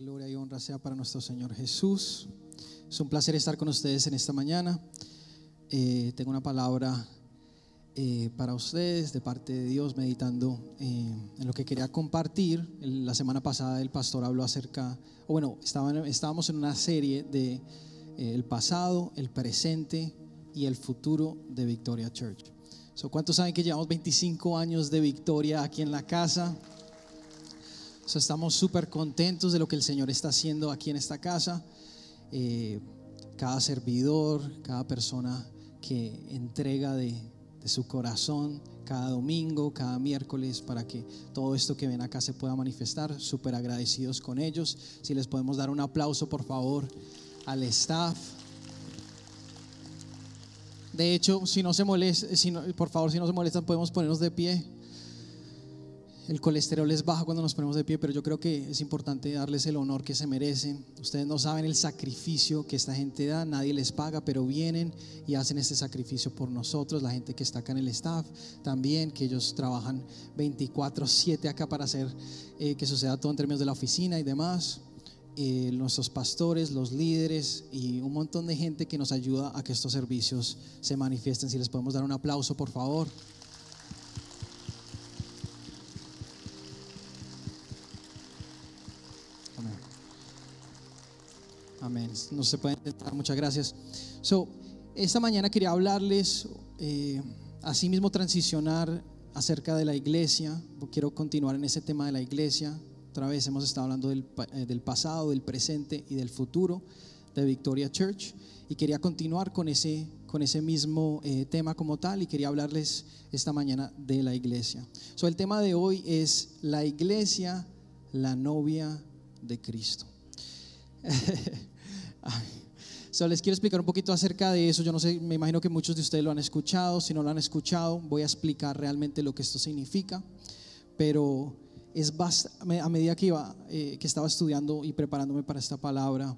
Gloria y honra sea para nuestro Señor Jesús. Es un placer estar con ustedes en esta mañana. Eh, tengo una palabra eh, para ustedes de parte de Dios, meditando eh, en lo que quería compartir. La semana pasada el pastor habló acerca, o bueno, estábamos en una serie de el pasado, el presente y el futuro de Victoria Church. ¿Cuántos saben que llevamos 25 años de victoria aquí en la casa? Estamos súper contentos de lo que el Señor está haciendo aquí en esta casa. Eh, cada servidor, cada persona que entrega de, su corazón cada domingo, cada miércoles, para que todo esto que ven acá se pueda manifestar. Súper agradecidos con ellos. Si les podemos dar un aplauso, por favor, al staff. De hecho, si no se molesta, si por favor, si no se molestan, podemos ponernos de pie el colesterol es bajo cuando nos ponemos de pie, pero yo creo que es importante darles el honor que se merecen. Ustedes no saben el sacrificio que esta gente da, nadie les paga, pero vienen y hacen este sacrificio por nosotros, la gente que está acá en el staff también, que ellos trabajan 24/7 acá para hacer eh, que suceda todo en términos de la oficina y demás. Eh, nuestros pastores, los líderes y un montón de gente que nos ayuda a que estos servicios se manifiesten. Si les podemos dar un aplauso, por favor. No se pueden entrar. Muchas gracias. So, esta mañana quería hablarles, eh, mismo transicionar acerca de la iglesia. Quiero continuar en ese tema de la iglesia. Otra vez hemos estado hablando del, eh, del pasado, del presente y del futuro de Victoria Church. Y quería continuar con ese, con ese mismo eh, tema como tal y quería hablarles esta mañana de la iglesia. So, el tema de hoy es la iglesia, la novia de Cristo. So, les quiero explicar un poquito acerca de eso. Yo no sé, me imagino que muchos de ustedes lo han escuchado. Si no lo han escuchado, voy a explicar realmente lo que esto significa. Pero es a medida que, iba, eh, que estaba estudiando y preparándome para esta palabra,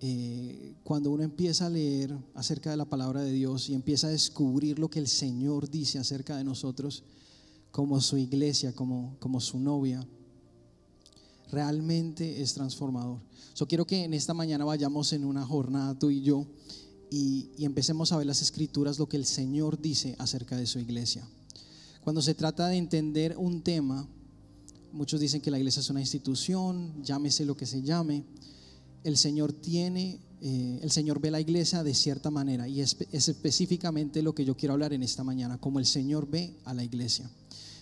eh, cuando uno empieza a leer acerca de la palabra de Dios y empieza a descubrir lo que el Señor dice acerca de nosotros como su iglesia, como, como su novia, realmente es transformador. Yo quiero que en esta mañana vayamos en una jornada tú y yo y, empecemos a ver las escrituras, lo que el Señor dice acerca de su iglesia. Cuando se trata de entender un tema, muchos dicen que la iglesia es una institución, llámese lo que se llame, el Señor tiene, eh, el Señor ve la iglesia de cierta manera y es, es específicamente lo que yo quiero hablar en esta mañana, como el Señor ve a la iglesia.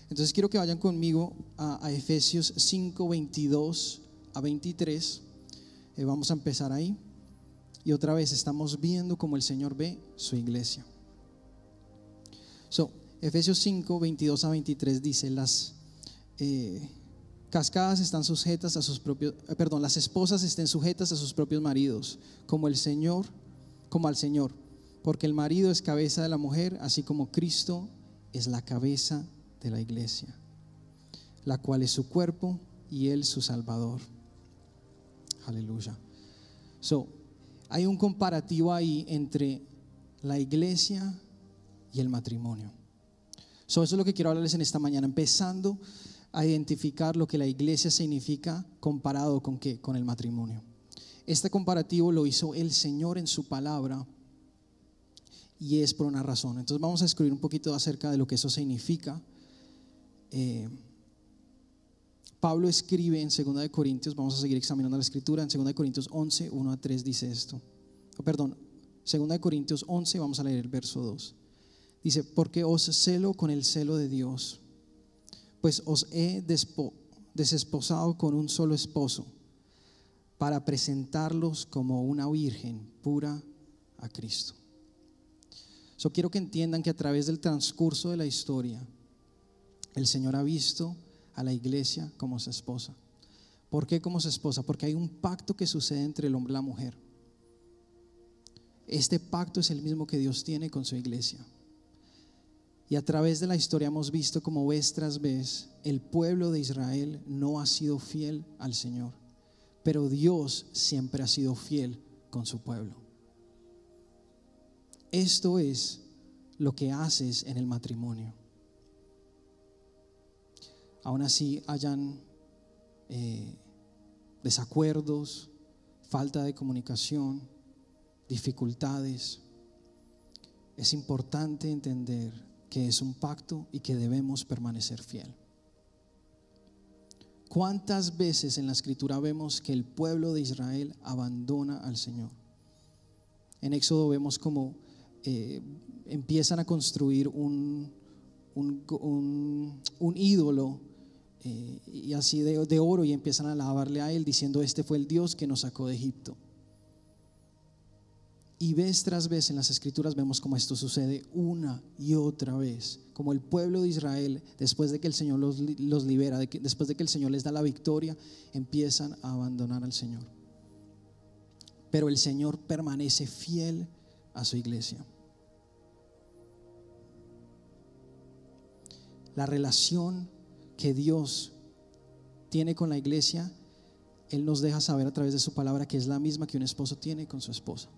Entonces quiero que vayan conmigo a, Efesios 5, 22 a 23. Eh, vamos a empezar ahí. Y otra vez estamos viendo cómo el Señor ve su iglesia. So, Efesios 5, 22 a 23 dice, las eh, cascadas están sujetas a sus propios, eh, perdón, las esposas estén sujetas a sus propios maridos, como el Señor, como al Señor, porque el marido es cabeza de la mujer, así como Cristo es la cabeza de la iglesia, la cual es su cuerpo y él su salvador. Aleluya. So, hay un comparativo ahí entre la iglesia y el matrimonio. So, eso es lo que quiero hablarles en esta mañana, empezando a identificar lo que la iglesia significa comparado con qué, con el matrimonio. Este comparativo lo hizo el Señor en su palabra y es por una razón. Entonces vamos a escribir un poquito acerca de lo que eso significa eh, Pablo escribe en 2 de Corintios, vamos a seguir examinando la escritura, en 2 de Corintios 11, 1 a 3 dice esto. Oh, perdón, 2 de Corintios 11, vamos a leer el verso 2. Dice, porque os celo con el celo de Dios, pues os he desesposado con un solo esposo para presentarlos como una virgen pura a Cristo. Yo quiero que entiendan que a través del transcurso de la historia, el Señor ha visto a la iglesia como su esposa. ¿Por qué como su esposa? Porque hay un pacto que sucede entre el hombre y la mujer. Este pacto es el mismo que Dios tiene con su iglesia. Y a través de la historia hemos visto como vez tras vez el pueblo de Israel no ha sido fiel al Señor, pero Dios siempre ha sido fiel con su pueblo. Esto es lo que haces en el matrimonio aún así hayan eh, desacuerdos, falta de comunicación, dificultades. Es importante entender que es un pacto y que debemos permanecer fiel. ¿Cuántas veces en la escritura vemos que el pueblo de Israel abandona al Señor? En Éxodo vemos como eh, empiezan a construir un, ídolo eh, y así de, oro y empiezan a alabarle a él diciendo, este fue el Dios que nos sacó de Egipto. Y vez tras vez en las escrituras vemos como esto sucede una y otra vez, como el pueblo de Israel, después de que el Señor los, libera, después de que el Señor les da la victoria, empiezan a abandonar al Señor. Pero el Señor permanece fiel a su iglesia. La relación que Dios tiene con la iglesia, Él nos deja saber a través de su palabra que es la misma que un esposo tiene con su esposa.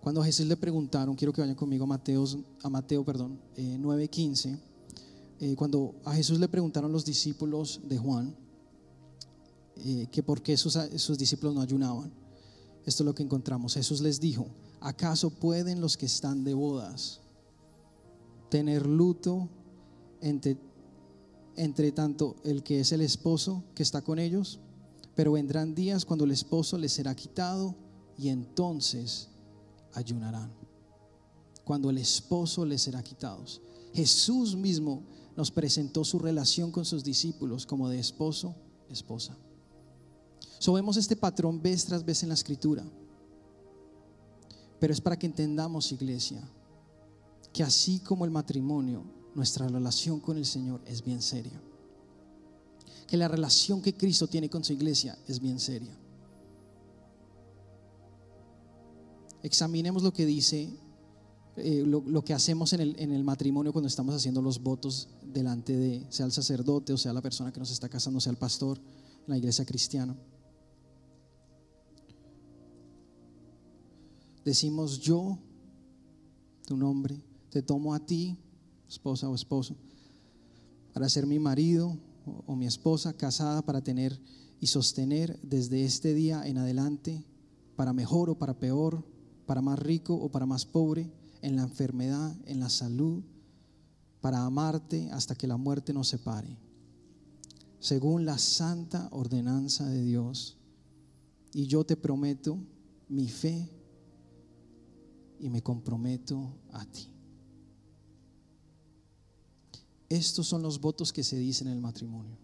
Cuando a Jesús le preguntaron, quiero que vayan conmigo a Mateo, a Mateo perdón, 9:15, eh, eh, cuando a Jesús le preguntaron los discípulos de Juan eh, que por qué sus, sus discípulos no ayunaban, esto es lo que encontramos. Jesús les dijo, ¿acaso pueden los que están de bodas tener luto entre, entre tanto el que es el esposo que está con ellos? Pero vendrán días cuando el esposo les será quitado y entonces ayunarán. Cuando el esposo les será quitado. Jesús mismo nos presentó su relación con sus discípulos como de esposo, esposa. So este patrón vez tras vez en la escritura. Pero es para que entendamos, iglesia, que así como el matrimonio, nuestra relación con el Señor es bien seria. Que la relación que Cristo tiene con su iglesia es bien seria. examinemos lo que dice, eh, lo, que hacemos en el, en el matrimonio cuando estamos haciendo los votos delante de, sea el sacerdote o sea la persona que nos está casando, sea el pastor en la iglesia cristiana. Decimos yo, tu nombre, te tomo a ti, esposa o esposo, para ser mi marido o mi esposa casada, para tener y sostener desde este día en adelante, para mejor o para peor, para más rico o para más pobre, en la enfermedad, en la salud, para amarte hasta que la muerte nos separe, según la santa ordenanza de Dios. Y yo te prometo mi fe y me comprometo a ti. Estos son los votos que se dicen en el matrimonio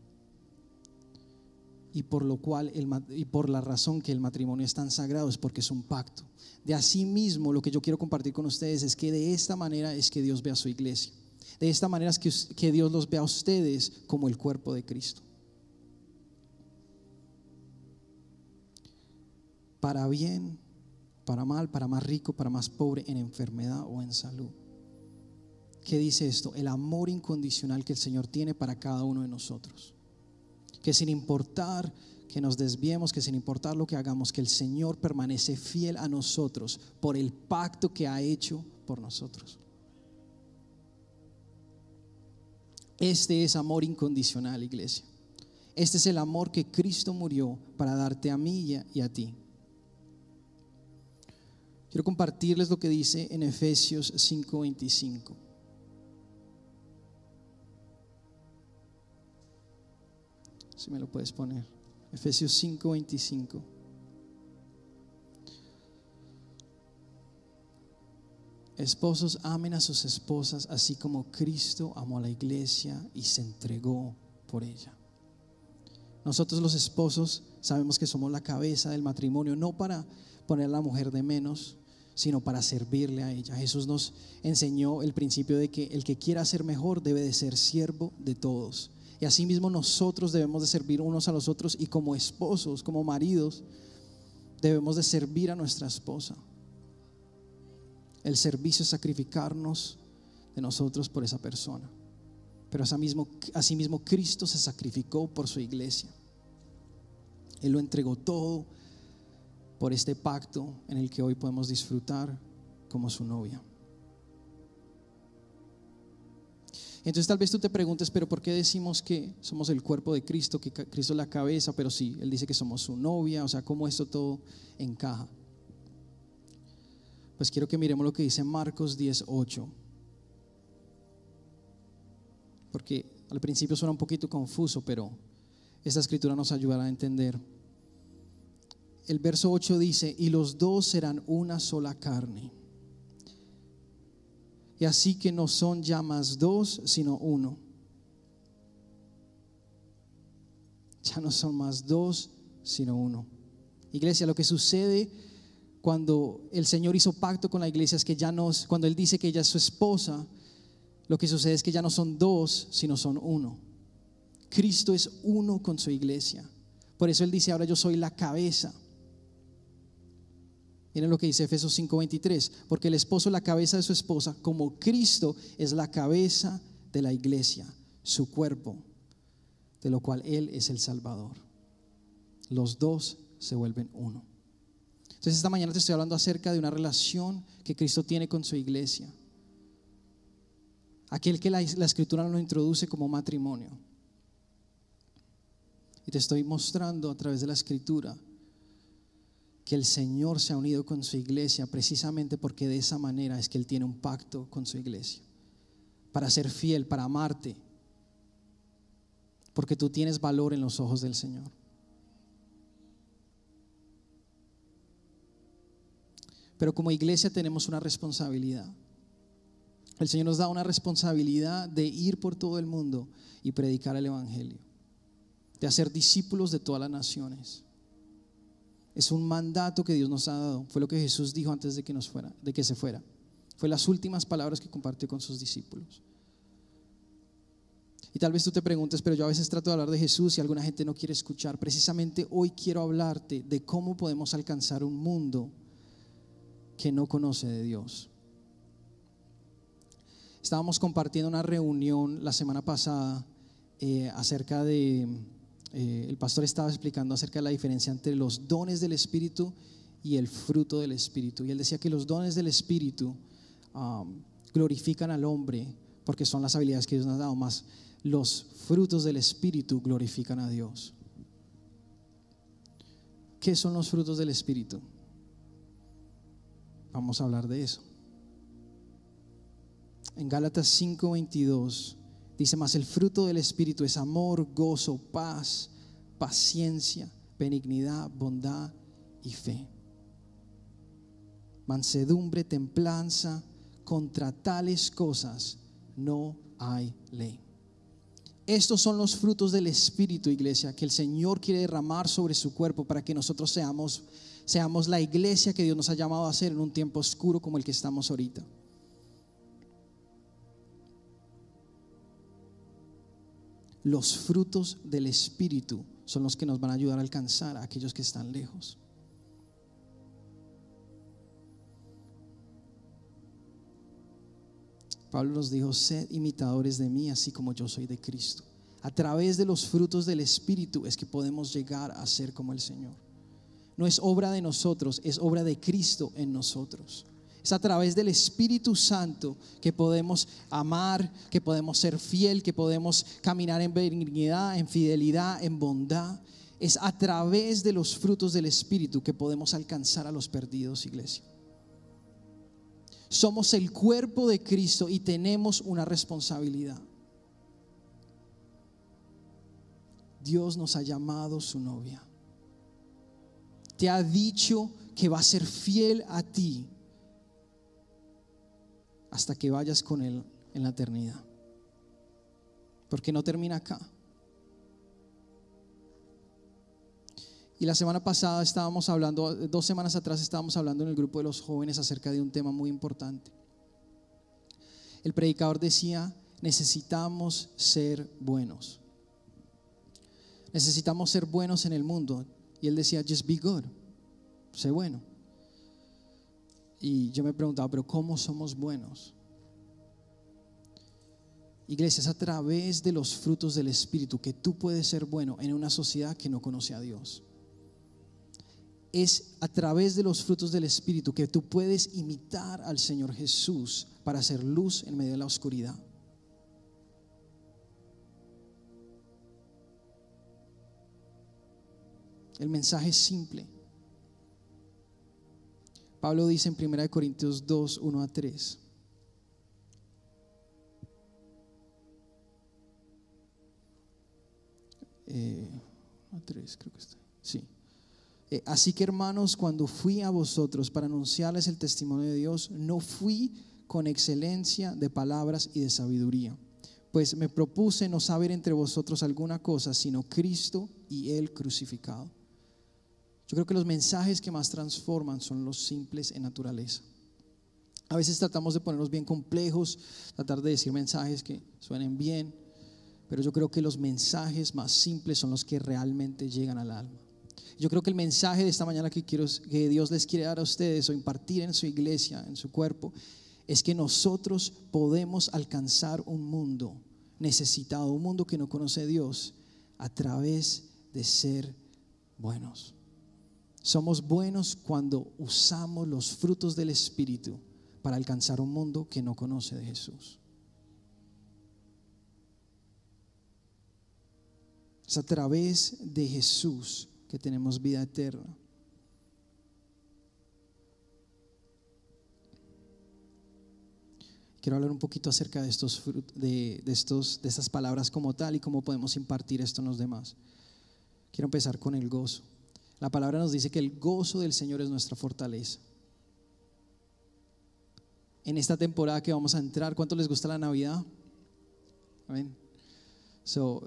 y por lo cual y por la razón que el matrimonio es tan sagrado es porque es un pacto. De así mismo lo que yo quiero compartir con ustedes es que de esta manera es que Dios ve a su iglesia. De esta manera es que, que Dios los ve a ustedes como el cuerpo de Cristo. Para bien, para mal, para más rico, para más pobre, en enfermedad o en salud. ¿Qué dice esto? El amor incondicional que el Señor tiene para cada uno de nosotros que sin importar que nos desviemos, que sin importar lo que hagamos, que el Señor permanece fiel a nosotros por el pacto que ha hecho por nosotros. Este es amor incondicional, iglesia. Este es el amor que Cristo murió para darte a mí y a, ti. Quiero compartirles lo que dice en Efesios 5:25. Si me lo puedes poner. Efesios 5:25. Esposos amen a sus esposas así como Cristo amó a la iglesia y se entregó por ella. Nosotros los esposos sabemos que somos la cabeza del matrimonio, no para poner a la mujer de menos, sino para servirle a ella. Jesús nos enseñó el principio de que el que quiera ser mejor debe de ser siervo de todos. Y asimismo nosotros debemos de servir unos a los otros y como esposos, como maridos, debemos de servir a nuestra esposa. El servicio es sacrificarnos de nosotros por esa persona. Pero asimismo, asimismo Cristo se sacrificó por su iglesia. Él lo entregó todo por este pacto en el que hoy podemos disfrutar como su novia. Entonces tal vez tú te preguntes, pero ¿por qué decimos que somos el cuerpo de Cristo, que Cristo es la cabeza? Pero sí, Él dice que somos su novia, o sea, ¿cómo esto todo encaja? Pues quiero que miremos lo que dice Marcos 10.8. Porque al principio suena un poquito confuso, pero esta escritura nos ayudará a entender. El verso 8 dice, y los dos serán una sola carne. Y así que no son ya más dos, sino uno. Ya no son más dos, sino uno. Iglesia, lo que sucede cuando el Señor hizo pacto con la iglesia es que ya no, cuando Él dice que ella es su esposa, lo que sucede es que ya no son dos, sino son uno. Cristo es uno con su iglesia. Por eso Él dice, ahora yo soy la cabeza. Miren lo que dice Efesios 5:23, porque el esposo es la cabeza de su esposa, como Cristo es la cabeza de la iglesia, su cuerpo, de lo cual Él es el Salvador. Los dos se vuelven uno. Entonces esta mañana te estoy hablando acerca de una relación que Cristo tiene con su iglesia. Aquel que la, la escritura lo introduce como matrimonio. Y te estoy mostrando a través de la escritura que el Señor se ha unido con su iglesia precisamente porque de esa manera es que Él tiene un pacto con su iglesia. Para ser fiel, para amarte. Porque tú tienes valor en los ojos del Señor. Pero como iglesia tenemos una responsabilidad. El Señor nos da una responsabilidad de ir por todo el mundo y predicar el Evangelio. De hacer discípulos de todas las naciones. Es un mandato que Dios nos ha dado. Fue lo que Jesús dijo antes de que, nos fuera, de que se fuera. Fue las últimas palabras que compartió con sus discípulos. Y tal vez tú te preguntes, pero yo a veces trato de hablar de Jesús y alguna gente no quiere escuchar. Precisamente hoy quiero hablarte de cómo podemos alcanzar un mundo que no conoce de Dios. Estábamos compartiendo una reunión la semana pasada eh, acerca de eh, el pastor estaba explicando acerca de la diferencia entre los dones del Espíritu y el fruto del Espíritu. Y él decía que los dones del Espíritu um, glorifican al hombre porque son las habilidades que Dios nos ha dado, más los frutos del Espíritu glorifican a Dios. ¿Qué son los frutos del Espíritu? Vamos a hablar de eso. En Gálatas 5:22 Dice más, el fruto del Espíritu es amor, gozo, paz, paciencia, benignidad, bondad y fe. Mansedumbre, templanza, contra tales cosas no hay ley. Estos son los frutos del Espíritu, iglesia, que el Señor quiere derramar sobre su cuerpo para que nosotros seamos, seamos la iglesia que Dios nos ha llamado a ser en un tiempo oscuro como el que estamos ahorita. Los frutos del Espíritu son los que nos van a ayudar a alcanzar a aquellos que están lejos. Pablo nos dijo, sed imitadores de mí, así como yo soy de Cristo. A través de los frutos del Espíritu es que podemos llegar a ser como el Señor. No es obra de nosotros, es obra de Cristo en nosotros. Es a través del Espíritu Santo que podemos amar, que podemos ser fiel, que podemos caminar en benignidad, en fidelidad, en bondad. Es a través de los frutos del Espíritu que podemos alcanzar a los perdidos, iglesia. Somos el cuerpo de Cristo y tenemos una responsabilidad. Dios nos ha llamado su novia. Te ha dicho que va a ser fiel a ti hasta que vayas con Él en la eternidad. Porque no termina acá. Y la semana pasada estábamos hablando, dos semanas atrás estábamos hablando en el grupo de los jóvenes acerca de un tema muy importante. El predicador decía, necesitamos ser buenos. Necesitamos ser buenos en el mundo. Y él decía, just be good. Sé bueno. Y yo me preguntaba, pero ¿cómo somos buenos? Iglesias, a través de los frutos del Espíritu que tú puedes ser bueno en una sociedad que no conoce a Dios. Es a través de los frutos del Espíritu que tú puedes imitar al Señor Jesús para hacer luz en medio de la oscuridad. El mensaje es simple Pablo dice en 1 Corintios 2, 1 a 3. Eh, a 3, creo que está. Sí. Eh, así que hermanos, cuando fui a vosotros para anunciarles el testimonio de Dios, no fui con excelencia de palabras y de sabiduría, pues me propuse no saber entre vosotros alguna cosa, sino Cristo y Él crucificado. Yo creo que los mensajes que más transforman son los simples en naturaleza. A veces tratamos de ponernos bien complejos, tratar de decir mensajes que suenen bien, pero yo creo que los mensajes más simples son los que realmente llegan al alma. Yo creo que el mensaje de esta mañana que, quiero, que Dios les quiere dar a ustedes o impartir en su iglesia, en su cuerpo, es que nosotros podemos alcanzar un mundo necesitado, un mundo que no conoce a Dios, a través de ser buenos. Somos buenos cuando usamos los frutos del Espíritu para alcanzar un mundo que no conoce de Jesús. Es a través de Jesús que tenemos vida eterna. Quiero hablar un poquito acerca de estos, de, de, estos, de estas palabras como tal y cómo podemos impartir esto en los demás. Quiero empezar con el gozo. La palabra nos dice que el gozo del Señor es nuestra fortaleza. En esta temporada que vamos a entrar, ¿cuánto les gusta la Navidad? Amén.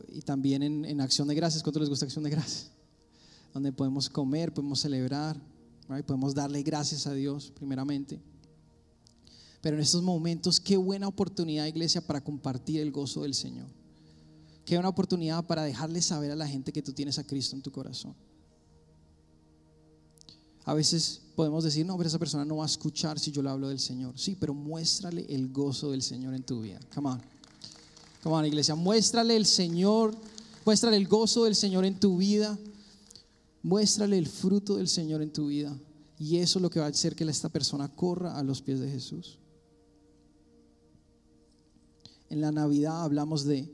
y también en, Acción de Gracias, ¿cuánto les gusta Acción de Gracias? Donde podemos comer, podemos celebrar, podemos darle gracias a Dios primeramente. Pero en estos momentos, qué buena oportunidad, iglesia, para compartir el gozo del Señor. Qué buena oportunidad para dejarle saber a la gente que tú tienes a Cristo en tu corazón. A veces podemos decir, no, pero esa persona no va a escuchar si yo le hablo del Señor. Sí, pero muéstrale el gozo del Señor en tu vida. Come on. Come on, iglesia. Muéstrale el Señor, muéstrale el gozo del Señor en tu vida. Muéstrale el fruto del Señor en tu vida. Y eso es lo que va a hacer que esta persona corra a los pies de Jesús. En la Navidad hablamos de,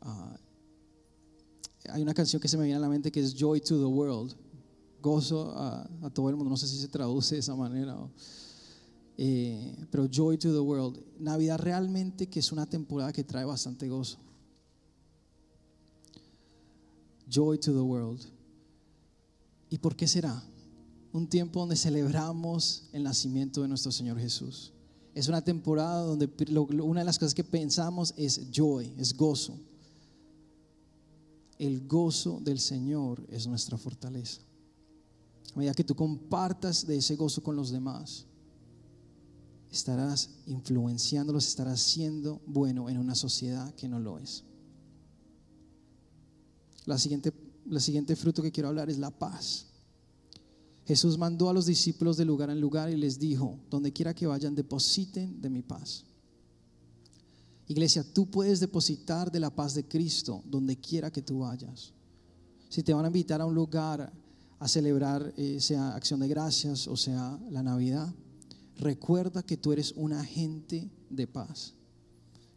ah, hay una canción que se me viene a la mente que es Joy to the World gozo a, todo el mundo. No sé si se traduce de esa manera. Eh, pero Joy to the World. Navidad realmente que es una temporada que trae bastante gozo. Joy to the World. ¿Y por qué será? Un tiempo donde celebramos el nacimiento de nuestro Señor Jesús. Es una temporada donde una de las cosas que pensamos es joy, es gozo. El gozo del Señor es nuestra fortaleza medida que tú compartas de ese gozo con los demás, estarás influenciándolos, estarás siendo bueno en una sociedad que no lo es. La siguiente, la siguiente fruto que quiero hablar es la paz. Jesús mandó a los discípulos de lugar en lugar y les dijo, donde quiera que vayan, depositen de mi paz. Iglesia, tú puedes depositar de la paz de Cristo donde quiera que tú vayas. Si te van a invitar a un lugar a celebrar, eh, sea acción de gracias o sea la Navidad, recuerda que tú eres un agente de paz.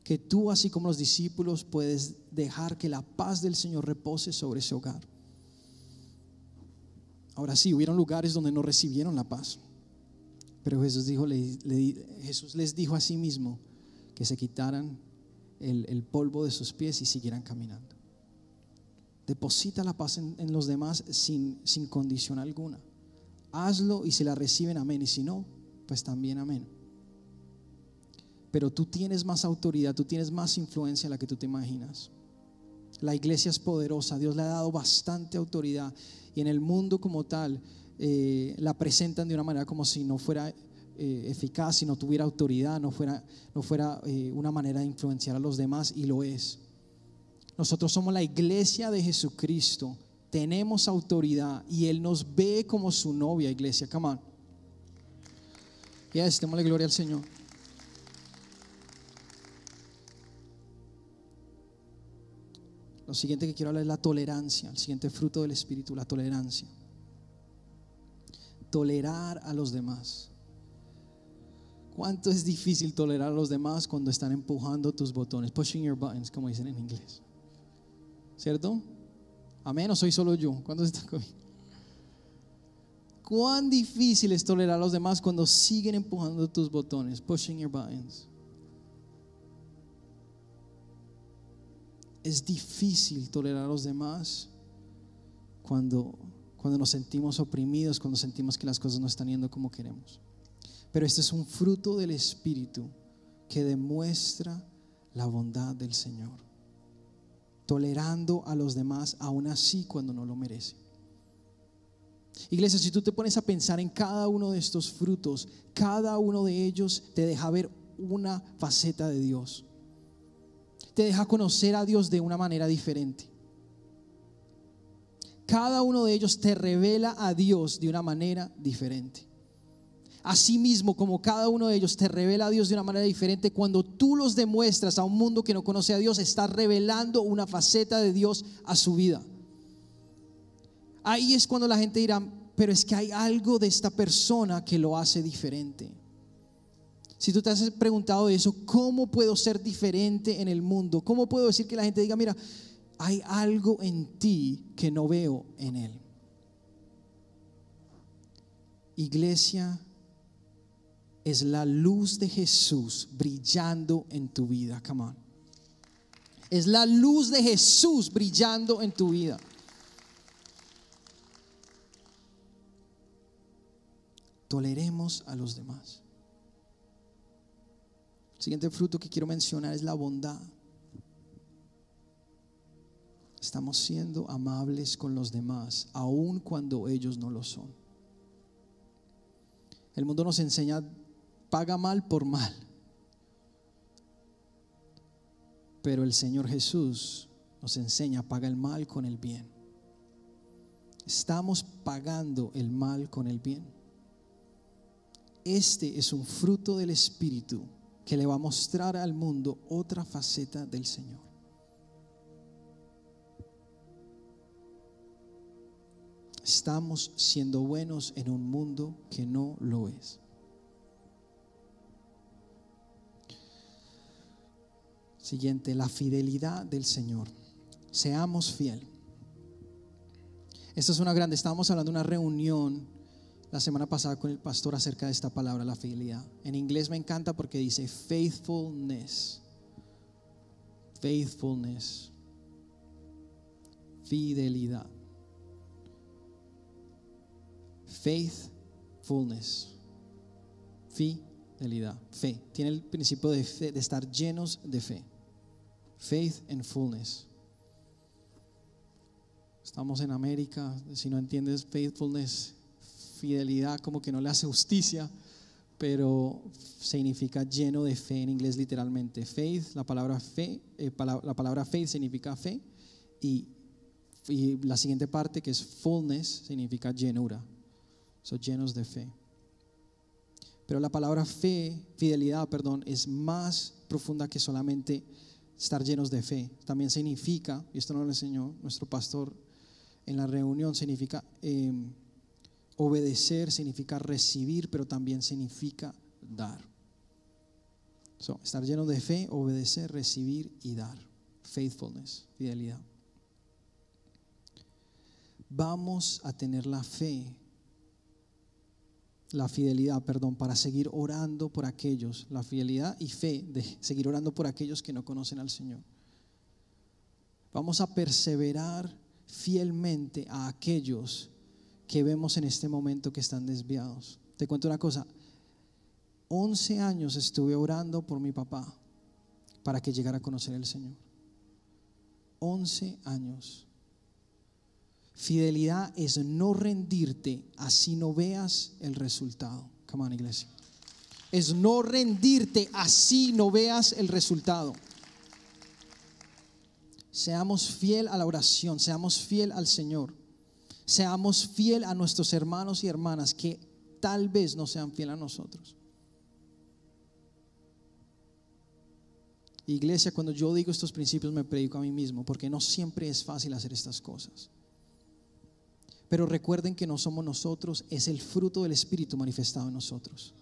Que tú, así como los discípulos, puedes dejar que la paz del Señor repose sobre ese hogar. Ahora sí, hubieron lugares donde no recibieron la paz. Pero Jesús, dijo, Jesús les dijo a sí mismo que se quitaran el, el polvo de sus pies y siguieran caminando. Deposita la paz en, los demás sin, sin condición alguna. Hazlo y si la reciben, amén. Y si no, pues también amén. Pero tú tienes más autoridad, tú tienes más influencia a la que tú te imaginas. La iglesia es poderosa, Dios le ha dado bastante autoridad y en el mundo como tal eh, la presentan de una manera como si no fuera eh, eficaz, si no tuviera autoridad, no fuera, no fuera eh, una manera de influenciar a los demás y lo es. Nosotros somos la iglesia de Jesucristo. Tenemos autoridad y Él nos ve como su novia, iglesia. Come on. Yes, démosle gloria al Señor. Lo siguiente que quiero hablar es la tolerancia, el siguiente fruto del Espíritu, la tolerancia. Tolerar a los demás. ¿Cuánto es difícil tolerar a los demás cuando están empujando tus botones? Pushing your buttons, como dicen en inglés. ¿Cierto? Amén, o soy solo yo. ¿Cuántos están conmigo? Cuán difícil es tolerar a los demás cuando siguen empujando tus botones, pushing your buttons. Es difícil tolerar a los demás cuando, cuando nos sentimos oprimidos, cuando sentimos que las cosas no están yendo como queremos. Pero este es un fruto del Espíritu que demuestra la bondad del Señor, tolerando a los demás aún así cuando no lo merecen. Iglesia, si tú te pones a pensar en cada uno de estos frutos, cada uno de ellos te deja ver una faceta de Dios. Te deja conocer a Dios de una manera diferente. Cada uno de ellos te revela a Dios de una manera diferente. Asimismo, como cada uno de ellos te revela a Dios de una manera diferente, cuando tú los demuestras a un mundo que no conoce a Dios, estás revelando una faceta de Dios a su vida. Ahí es cuando la gente dirá, pero es que hay algo de esta persona que lo hace diferente. Si tú te has preguntado eso, ¿cómo puedo ser diferente en el mundo? ¿Cómo puedo decir que la gente diga, mira, hay algo en ti que no veo en él? Iglesia es la luz de Jesús brillando en tu vida. Come on. Es la luz de Jesús brillando en tu vida. Toleremos a los demás. El siguiente fruto que quiero mencionar es la bondad. Estamos siendo amables con los demás, aun cuando ellos no lo son. El mundo nos enseña paga mal por mal. Pero el Señor Jesús nos enseña, paga el mal con el bien. Estamos pagando el mal con el bien. Este es un fruto del Espíritu que le va a mostrar al mundo otra faceta del Señor. Estamos siendo buenos en un mundo que no lo es. Siguiente, la fidelidad del Señor. Seamos fiel. Esta es una grande, estábamos hablando de una reunión la semana pasada con el pastor acerca de esta palabra, la fidelidad. En inglés me encanta porque dice faithfulness. Faithfulness. Fidelidad. Faithfulness. Fidelidad. Fe. Tiene el principio de fe, de estar llenos de fe. Faith and fullness. Estamos en América, si no entiendes faithfulness, fidelidad como que no le hace justicia, pero significa lleno de fe en inglés literalmente. Faith, la palabra fe, eh, la palabra faith significa fe y, y, la siguiente parte que es fullness significa llenura. Son llenos de fe. Pero la palabra fe, fidelidad, perdón, es más profunda que solamente estar llenos de fe. También significa, y esto nos lo enseñó nuestro pastor en la reunión, significa em, obedecer, significa recibir, pero también significa dar. estar lleno de fe, obedecer, recibir y dar. Faithfulness, fidelidad. Vamos a tener la fe la fidelidad, perdón, para seguir orando por aquellos, la fidelidad y fe de seguir orando por aquellos que no conocen al Señor. Vamos a perseverar fielmente a aquellos que vemos en este momento que están desviados. Te cuento una cosa, 11 años estuve orando por mi papá para que llegara a conocer al Señor. 11 años. Fidelidad es no rendirte así no veas el resultado. Come on, iglesia. Es no rendirte así no veas el resultado. Seamos fiel a la oración, seamos fiel al Señor. Seamos fiel a nuestros hermanos y hermanas que tal vez no sean fiel a nosotros. Iglesia, cuando yo digo estos principios me predico a mí mismo, porque no siempre es fácil hacer estas cosas. Pero recuerden que no somos nosotros, es el fruto del Espíritu manifestado en nosotros.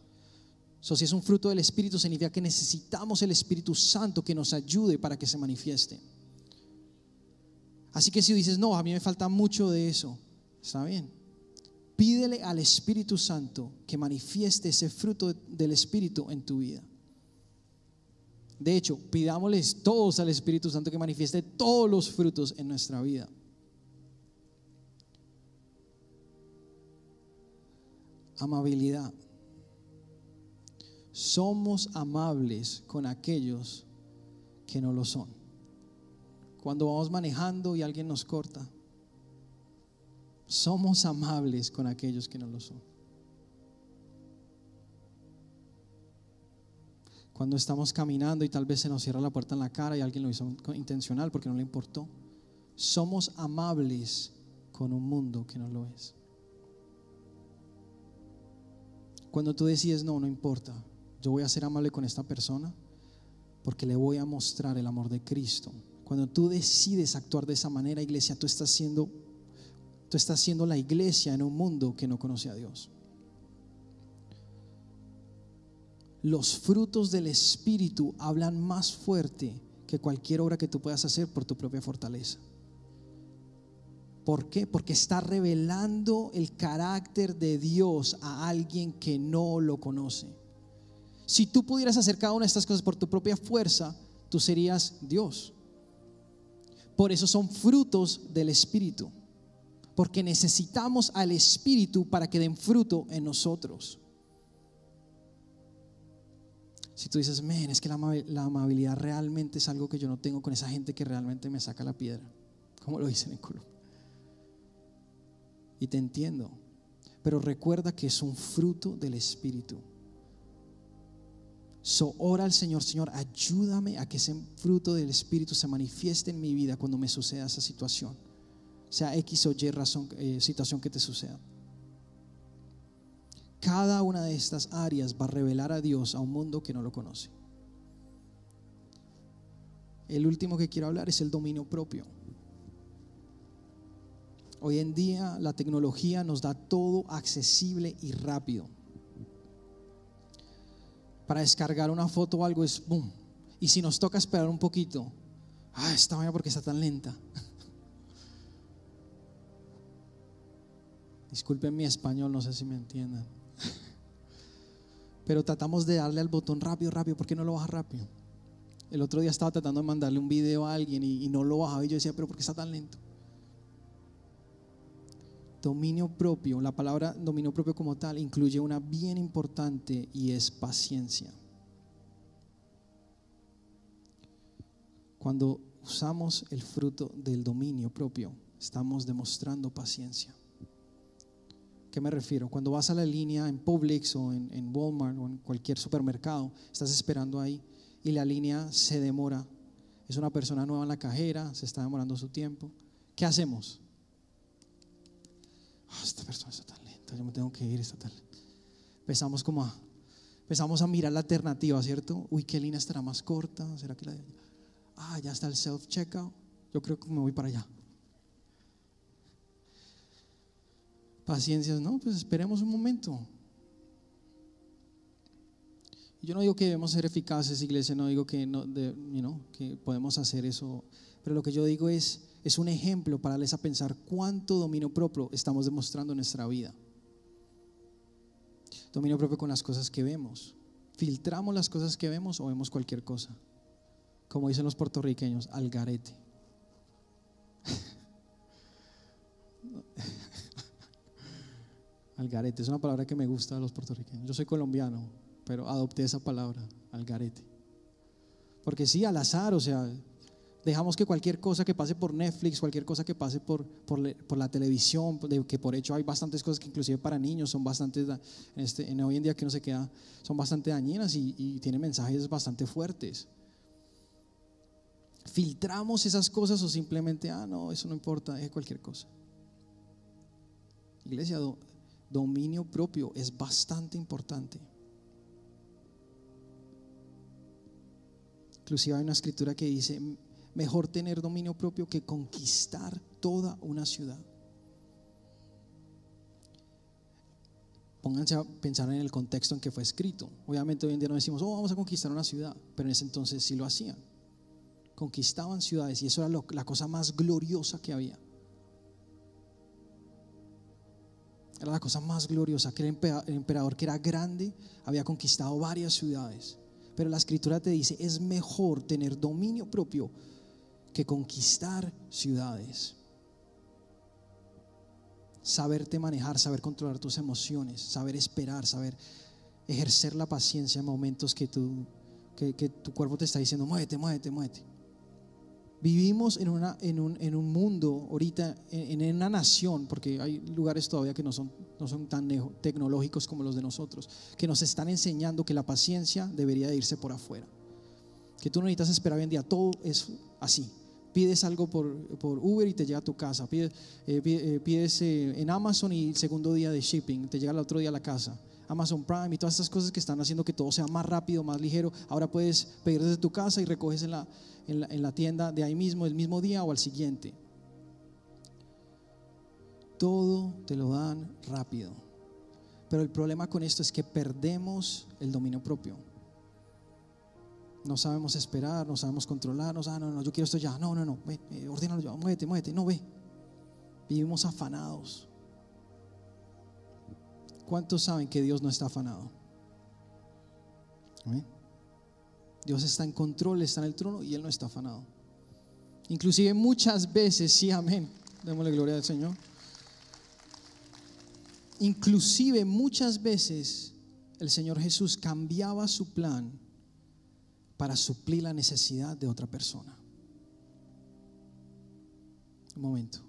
So, si es un fruto del Espíritu, significa que necesitamos el Espíritu Santo que nos ayude para que se manifieste. Así que si dices, no, a mí me falta mucho de eso, está bien. Pídele al Espíritu Santo que manifieste ese fruto del Espíritu en tu vida. De hecho, pidámosles todos al Espíritu Santo que manifieste todos los frutos en nuestra vida. Amabilidad. Somos amables con aquellos que no lo son. Cuando vamos manejando y alguien nos corta, somos amables con aquellos que no lo son. Cuando estamos caminando y tal vez se nos cierra la puerta en la cara y alguien lo hizo intencional porque no le importó. Somos amables con un mundo que no lo es. Cuando tú decides, no, no importa, yo voy a ser amable con esta persona porque le voy a mostrar el amor de Cristo. Cuando tú decides actuar de esa manera, iglesia, tú estás siendo tú estás siendo la iglesia en un mundo que no conoce a Dios. Los frutos del Espíritu hablan más fuerte que cualquier obra que tú puedas hacer por tu propia fortaleza. ¿Por qué? Porque está revelando el carácter de Dios a alguien que no lo conoce. Si tú pudieras hacer cada una de estas cosas por tu propia fuerza, tú serías Dios. Por eso son frutos del Espíritu. Porque necesitamos al Espíritu para que den fruto en nosotros. Si tú dices, men, es que la, amabilidad realmente es algo que yo no tengo con esa gente que realmente me saca la piedra, como lo dicen en Colombia. Y te entiendo. Pero recuerda que es un fruto del Espíritu. So, ora al Señor, Señor, ayúdame a que ese fruto del Espíritu se manifieste en mi vida cuando me suceda esa situación. Sea X o Y razón, eh, situación que te suceda. Cada una de estas áreas va a revelar a Dios a un mundo que no lo conoce. El último que quiero hablar es el dominio propio. Hoy en día la tecnología nos da todo accesible y rápido. Para descargar una foto o algo es boom. Y si nos toca esperar un poquito, ah, esta mañana porque está tan lenta. Disculpen mi español, no sé si me entiendan. Pero tratamos de darle al botón rápido, rápido. ¿Por qué no lo baja rápido? El otro día estaba tratando de mandarle un video a alguien y, y no lo bajaba. Y yo decía, pero ¿por qué está tan lento? Dominio propio, la palabra dominio propio como tal incluye una bien importante y es paciencia. Cuando usamos el fruto del dominio propio, estamos demostrando paciencia. ¿Qué me refiero? Cuando vas a la línea en Publix o en, en, Walmart o en cualquier supermercado, estás esperando ahí y la línea se demora. Es una persona nueva en la cajera, se está demorando su tiempo. ¿Qué hacemos? Ah, esta persona está tan lenta, yo me tengo que ir, está tan Empezamos como a, empezamos a mirar la alternativa, ¿cierto? Uy, ¿qué línea estará más corta? ¿Será que la... Ah, ya está el self-checkout. Yo creo que me voy para allá. Paciencia, no, pues esperemos un momento. Yo no digo que debemos ser eficaces, iglesia, no digo que, no, que podemos hacer eso, pero lo que yo digo es, es un ejemplo para darles a pensar cuánto dominio propio estamos demostrando en nuestra vida. Dominio propio con las cosas que vemos. ¿Filtramos las cosas que vemos o vemos cualquier cosa? Como dicen los puertorriqueños, al garete. Algarete, es una palabra que me gusta de los puertorriqueños. Yo soy colombiano, pero adopté esa palabra, algarete. Porque sí, al azar, o sea, dejamos que cualquier cosa que pase por Netflix, cualquier cosa que pase por, por, la televisión, que por hecho hay bastantes cosas que inclusive para niños son bastante, en, este, en hoy en día que no se queda, son bastante dañinas y, tienen mensajes bastante fuertes. ¿Filtramos esas cosas o simplemente, ah, no, eso no importa, es cualquier cosa? Iglesia, dominio propio es bastante importante. Inclusive hay una escritura que dice, mejor tener dominio propio que conquistar toda una ciudad. Pónganse a pensar en el contexto en que fue escrito. Obviamente hoy en día no decimos, oh, vamos a conquistar una ciudad, pero en ese entonces sí lo hacían. conquistaban ciudades y eso era la cosa más gloriosa que había. Era la cosa más gloriosa, que el emperador que era grande había conquistado varias ciudades. Pero la escritura te dice, es mejor tener dominio propio que conquistar ciudades. Saberte manejar, saber controlar tus emociones, saber esperar, saber ejercer la paciencia en momentos que tu, que, tu cuerpo te está diciendo, muévete, muévete, muévete. Vivimos en, una, en, un, en un mundo ahorita, en, en, una nación, porque hay lugares todavía que no son, no son tan tecnológicos como los de nosotros, que nos están enseñando que la paciencia debería de irse por afuera. Que tú no necesitas esperar hoy en día, todo es así. Pides algo por, por Uber y te llega a tu casa. Pides, eh, eh, pides eh, en Amazon y el segundo día de shipping, te llega el otro día a la casa. Amazon Prime y todas estas cosas que están haciendo que todo sea más rápido, más ligero. Ahora puedes pedir desde tu casa y recoges en la, en la, tienda de ahí mismo, el mismo día o al siguiente. Todo te lo dan rápido. Pero el problema con esto es que perdemos el dominio propio. No sabemos esperar, no sabemos controlarnos. Ah, no, no, yo quiero esto ya. No, no, no, ve, eh, ordénalo ya, muévete, muévete. No, ve. Vivimos afanados. ¿Cuántos saben que Dios no está afanado? Dios está en control, está en el trono y Él no está afanado. Inclusive muchas veces, sí, amén. Démosle gloria al Señor. Inclusive muchas veces el Señor Jesús cambiaba su plan para suplir la necesidad de otra persona. Un momento.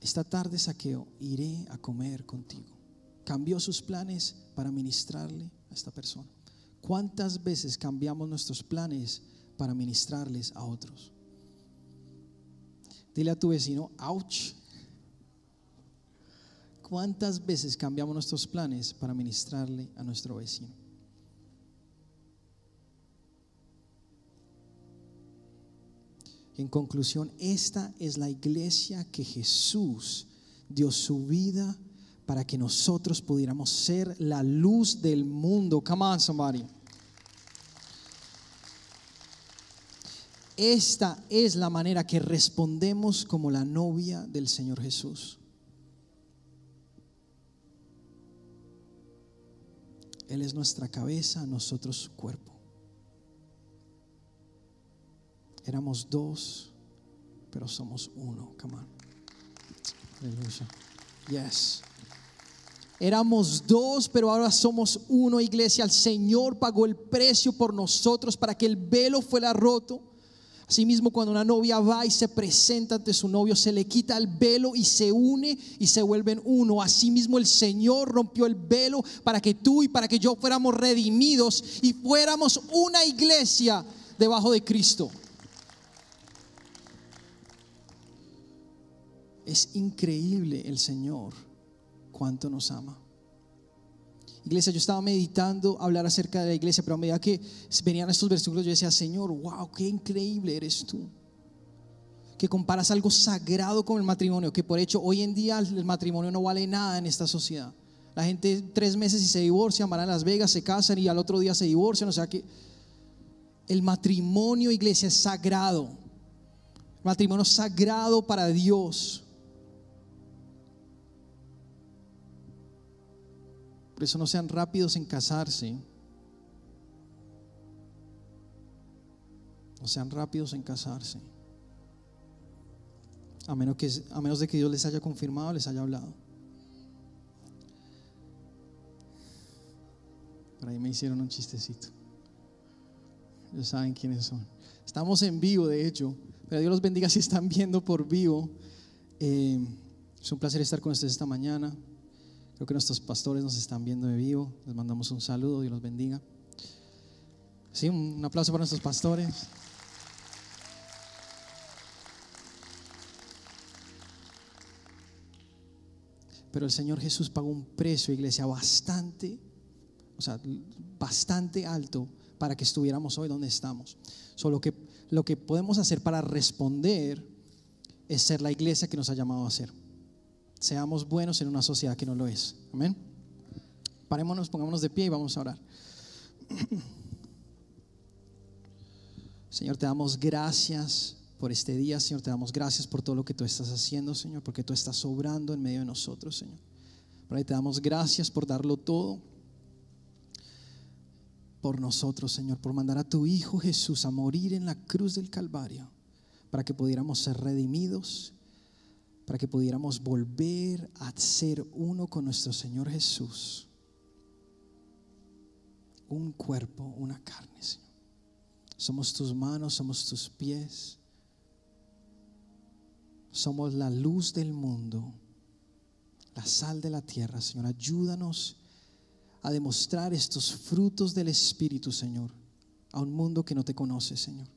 Esta tarde, Saqueo, iré a comer contigo. Cambió sus planes para ministrarle a esta persona. ¿Cuántas veces cambiamos nuestros planes para ministrarles a otros? Dile a tu vecino, ouch. ¿Cuántas veces cambiamos nuestros planes para ministrarle a nuestro vecino? En conclusión, esta es la iglesia que Jesús dio su vida para que nosotros pudiéramos ser la luz del mundo. Come on, somebody. Esta es la manera que respondemos como la novia del Señor Jesús. Él es nuestra cabeza, nosotros su cuerpo. Éramos dos, pero somos uno. Come on. Aleluya. Yes. Éramos dos, pero ahora somos uno, iglesia. El Señor pagó el precio por nosotros para que el velo fuera roto. Asimismo, cuando una novia va y se presenta ante su novio, se le quita el velo y se une y se vuelven uno. Asimismo, el Señor rompió el velo para que tú y para que yo fuéramos redimidos y fuéramos una iglesia debajo de Cristo. Es increíble el Señor cuánto nos ama. Iglesia, yo estaba meditando hablar acerca de la iglesia, pero a medida que venían estos versículos, yo decía, Señor, wow, qué increíble eres tú. Que comparas algo sagrado con el matrimonio, que por hecho hoy en día el matrimonio no vale nada en esta sociedad. La gente tres meses y se divorcian, van a Las Vegas, se casan y al otro día se divorcian. O sea que el matrimonio, iglesia, es sagrado. Matrimonio sagrado para Dios. Por eso no sean rápidos en casarse. No sean rápidos en casarse. A menos, que, a menos de que Dios les haya confirmado, les haya hablado. Por ahí me hicieron un chistecito. Ellos saben quiénes son. Estamos en vivo, de hecho. Pero Dios los bendiga si están viendo por vivo. Eh, es un placer estar con ustedes esta mañana. Creo que nuestros pastores nos están viendo de vivo. Les mandamos un saludo, Dios los bendiga. Sí, un aplauso para nuestros pastores. Pero el Señor Jesús pagó un precio, iglesia, bastante, o sea, bastante alto para que estuviéramos hoy donde estamos. Solo que lo que podemos hacer para responder es ser la iglesia que nos ha llamado a ser seamos buenos en una sociedad que no lo es. Amén. Parémonos, pongámonos de pie y vamos a orar. Señor, te damos gracias por este día, Señor. Te damos gracias por todo lo que tú estás haciendo, Señor, porque tú estás sobrando en medio de nosotros, Señor. Te damos gracias por darlo todo por nosotros, Señor, por mandar a tu Hijo Jesús a morir en la cruz del Calvario, para que pudiéramos ser redimidos, para que pudiéramos volver a ser uno con nuestro Señor Jesús. Un cuerpo, una carne, Señor. Somos tus manos, somos tus pies. Somos la luz del mundo, la sal de la tierra, Señor. Ayúdanos a demostrar estos frutos del Espíritu, Señor, a un mundo que no te conoce, Señor.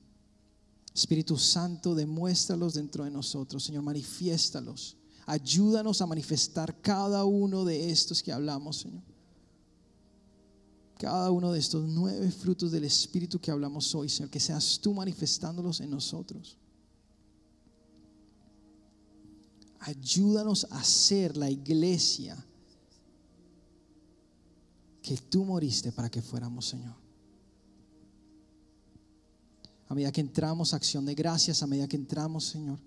Espíritu Santo, demuéstralos dentro de nosotros, Señor, manifiéstalos. Ayúdanos a manifestar cada uno de estos que hablamos, Señor. Cada uno de estos nueve frutos del Espíritu que hablamos hoy, Señor, que seas tú manifestándolos en nosotros. Ayúdanos a ser la iglesia que tú moriste para que fuéramos, Señor. A medida que entramos acción de gracias, a medida que entramos, Señor,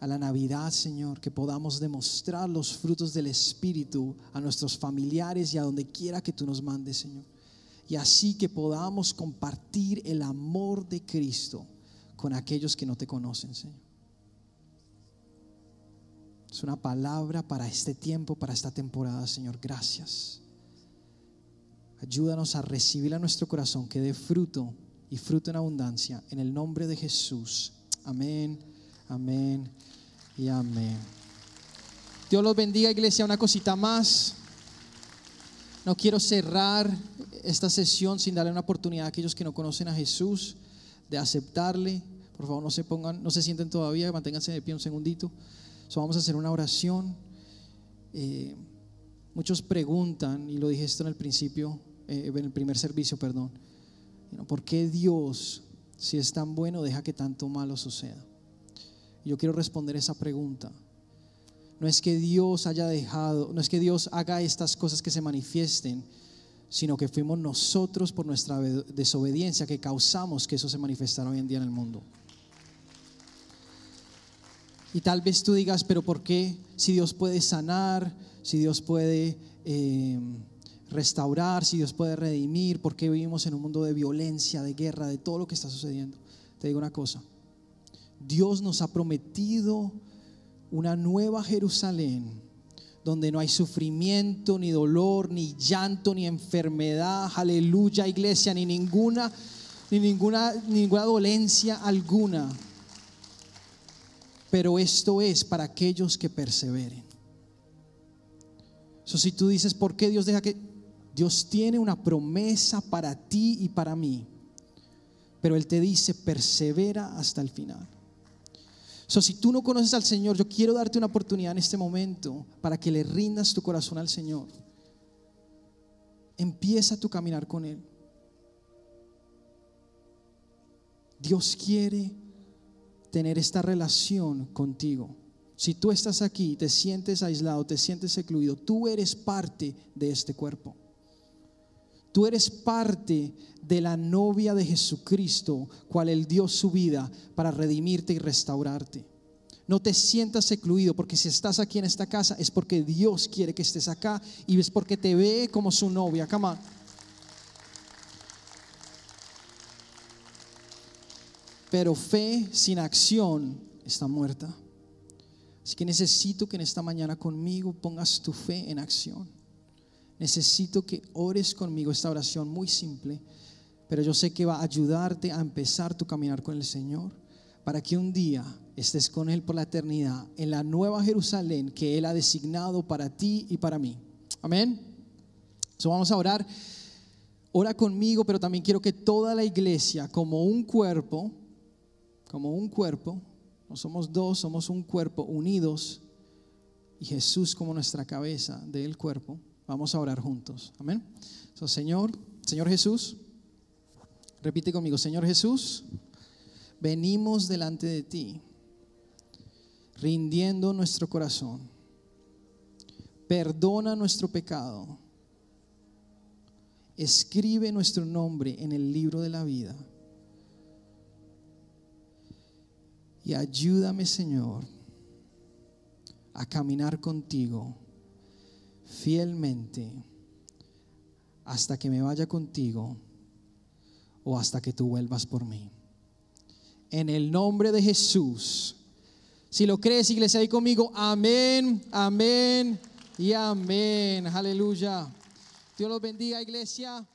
a la Navidad, Señor, que podamos demostrar los frutos del Espíritu a nuestros familiares y a donde quiera que tú nos mandes, Señor. Y así que podamos compartir el amor de Cristo con aquellos que no te conocen, Señor. Es una palabra para este tiempo, para esta temporada, Señor. Gracias. Ayúdanos a recibir a nuestro corazón que dé fruto y fruto en abundancia. En el nombre de Jesús. Amén, amén y amén. Dios los bendiga, iglesia. Una cosita más. No quiero cerrar esta sesión sin darle una oportunidad a aquellos que no conocen a Jesús de aceptarle. Por favor, no se pongan, no se sienten todavía, manténganse de pie un segundito vamos a hacer una oración. Eh, muchos preguntan, y lo dije esto en el principio, eh, en el primer servicio, perdón, ¿por qué Dios, si es tan bueno, deja que tanto malo suceda? Yo quiero responder esa pregunta. No es que Dios haya dejado, no es que Dios haga estas cosas que se manifiesten, sino que fuimos nosotros por nuestra desobediencia que causamos que eso se manifestara hoy en día en el mundo. Y tal vez tú digas, pero ¿por qué? Si Dios puede sanar, si Dios puede eh, restaurar, si Dios puede redimir, ¿por qué vivimos en un mundo de violencia, de guerra, de todo lo que está sucediendo? Te digo una cosa, Dios nos ha prometido una nueva Jerusalén donde no hay sufrimiento, ni dolor, ni llanto, ni enfermedad, aleluya, iglesia, ni ninguna, ni ninguna, ninguna dolencia alguna pero esto es para aquellos que perseveren. So, si tú dices, ¿por qué Dios deja que Dios tiene una promesa para ti y para mí? Pero Él te dice, persevera hasta el final. So, si tú no conoces al Señor, yo quiero darte una oportunidad en este momento para que le rindas tu corazón al Señor. Empieza tu caminar con Él. Dios quiere tener esta relación contigo. Si tú estás aquí, te sientes aislado, te sientes excluido, tú eres parte de este cuerpo. Tú eres parte de la novia de Jesucristo, cual Él dio su vida para redimirte y restaurarte. No te sientas excluido, porque si estás aquí en esta casa es porque Dios quiere que estés acá y es porque te ve como su novia. Come Pero fe sin acción está muerta. Así que necesito que en esta mañana conmigo pongas tu fe en acción. Necesito que ores conmigo esta oración muy simple, pero yo sé que va a ayudarte a empezar tu caminar con el Señor para que un día estés con Él por la eternidad en la nueva Jerusalén que Él ha designado para ti y para mí. Amén. So vamos a orar. Ora conmigo, pero también quiero que toda la iglesia, como un cuerpo, como un cuerpo, no somos dos, somos un cuerpo unidos y Jesús como nuestra cabeza del cuerpo. Vamos a orar juntos. Amén. Señor, Señor Jesús, repite conmigo, Señor Jesús, venimos delante de ti, rindiendo nuestro corazón. Perdona nuestro pecado. Escribe nuestro nombre en el libro de la vida Y ayúdame, Señor, a caminar contigo fielmente hasta que me vaya contigo o hasta que tú vuelvas por mí. En el nombre de Jesús. Si lo crees, iglesia, ahí conmigo. Amén, amén y amén. Aleluya. Dios los bendiga, iglesia.